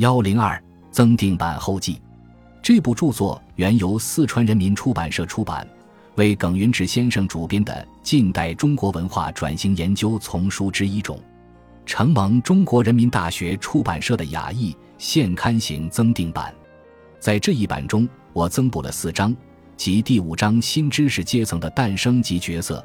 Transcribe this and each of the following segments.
幺零二增订版后记，这部著作原由四川人民出版社出版，为耿云志先生主编的《近代中国文化转型研究丛书》之一种，承蒙中国人民大学出版社的雅译，现刊行增订版。在这一版中，我增补了四章，即第五章新知识阶层的诞生及角色，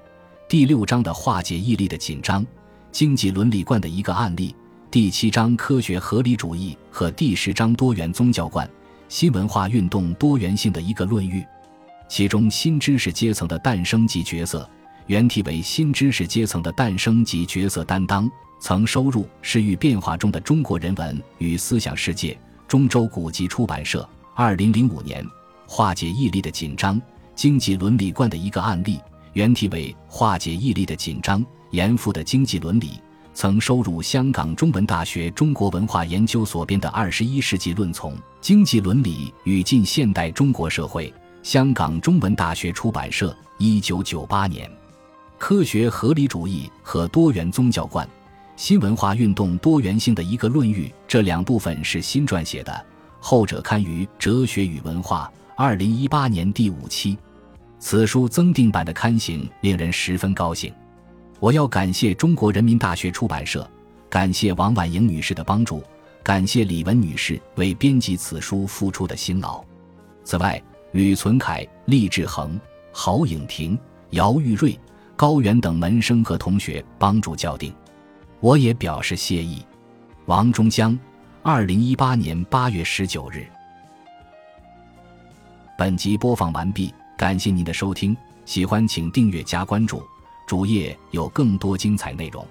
第六章的化解毅力的紧张，经济伦理观的一个案例。第七章科学合理主义和第十章多元宗教观、新文化运动多元性的一个论域，其中新知识阶层的诞生及角色原题为《新知识阶层的诞生及角色担当》，曾收入《时域变化中的中国人文与思想世界》，中州古籍出版社。二零零五年，化解毅力的紧张，经济伦理观的一个案例，原题为《化解毅力的紧张：严复的经济伦理》。曾收入香港中文大学中国文化研究所编的《二十一世纪论丛：经济伦理与近现代中国社会》，香港中文大学出版社，一九九八年。科学合理主义和多元宗教观、新文化运动多元性的一个论域，这两部分是新撰写的，后者刊于《哲学与文化》二零一八年第五期。此书增订版的刊行令人十分高兴。我要感谢中国人民大学出版社，感谢王婉莹女士的帮助，感谢李文女士为编辑此书付出的辛劳。此外，吕存凯、厉志恒、郝颖婷、姚玉瑞、高原等门生和同学帮助校订，我也表示谢意。王中江，二零一八年八月十九日。本集播放完毕，感谢您的收听，喜欢请订阅加关注。主页有更多精彩内容。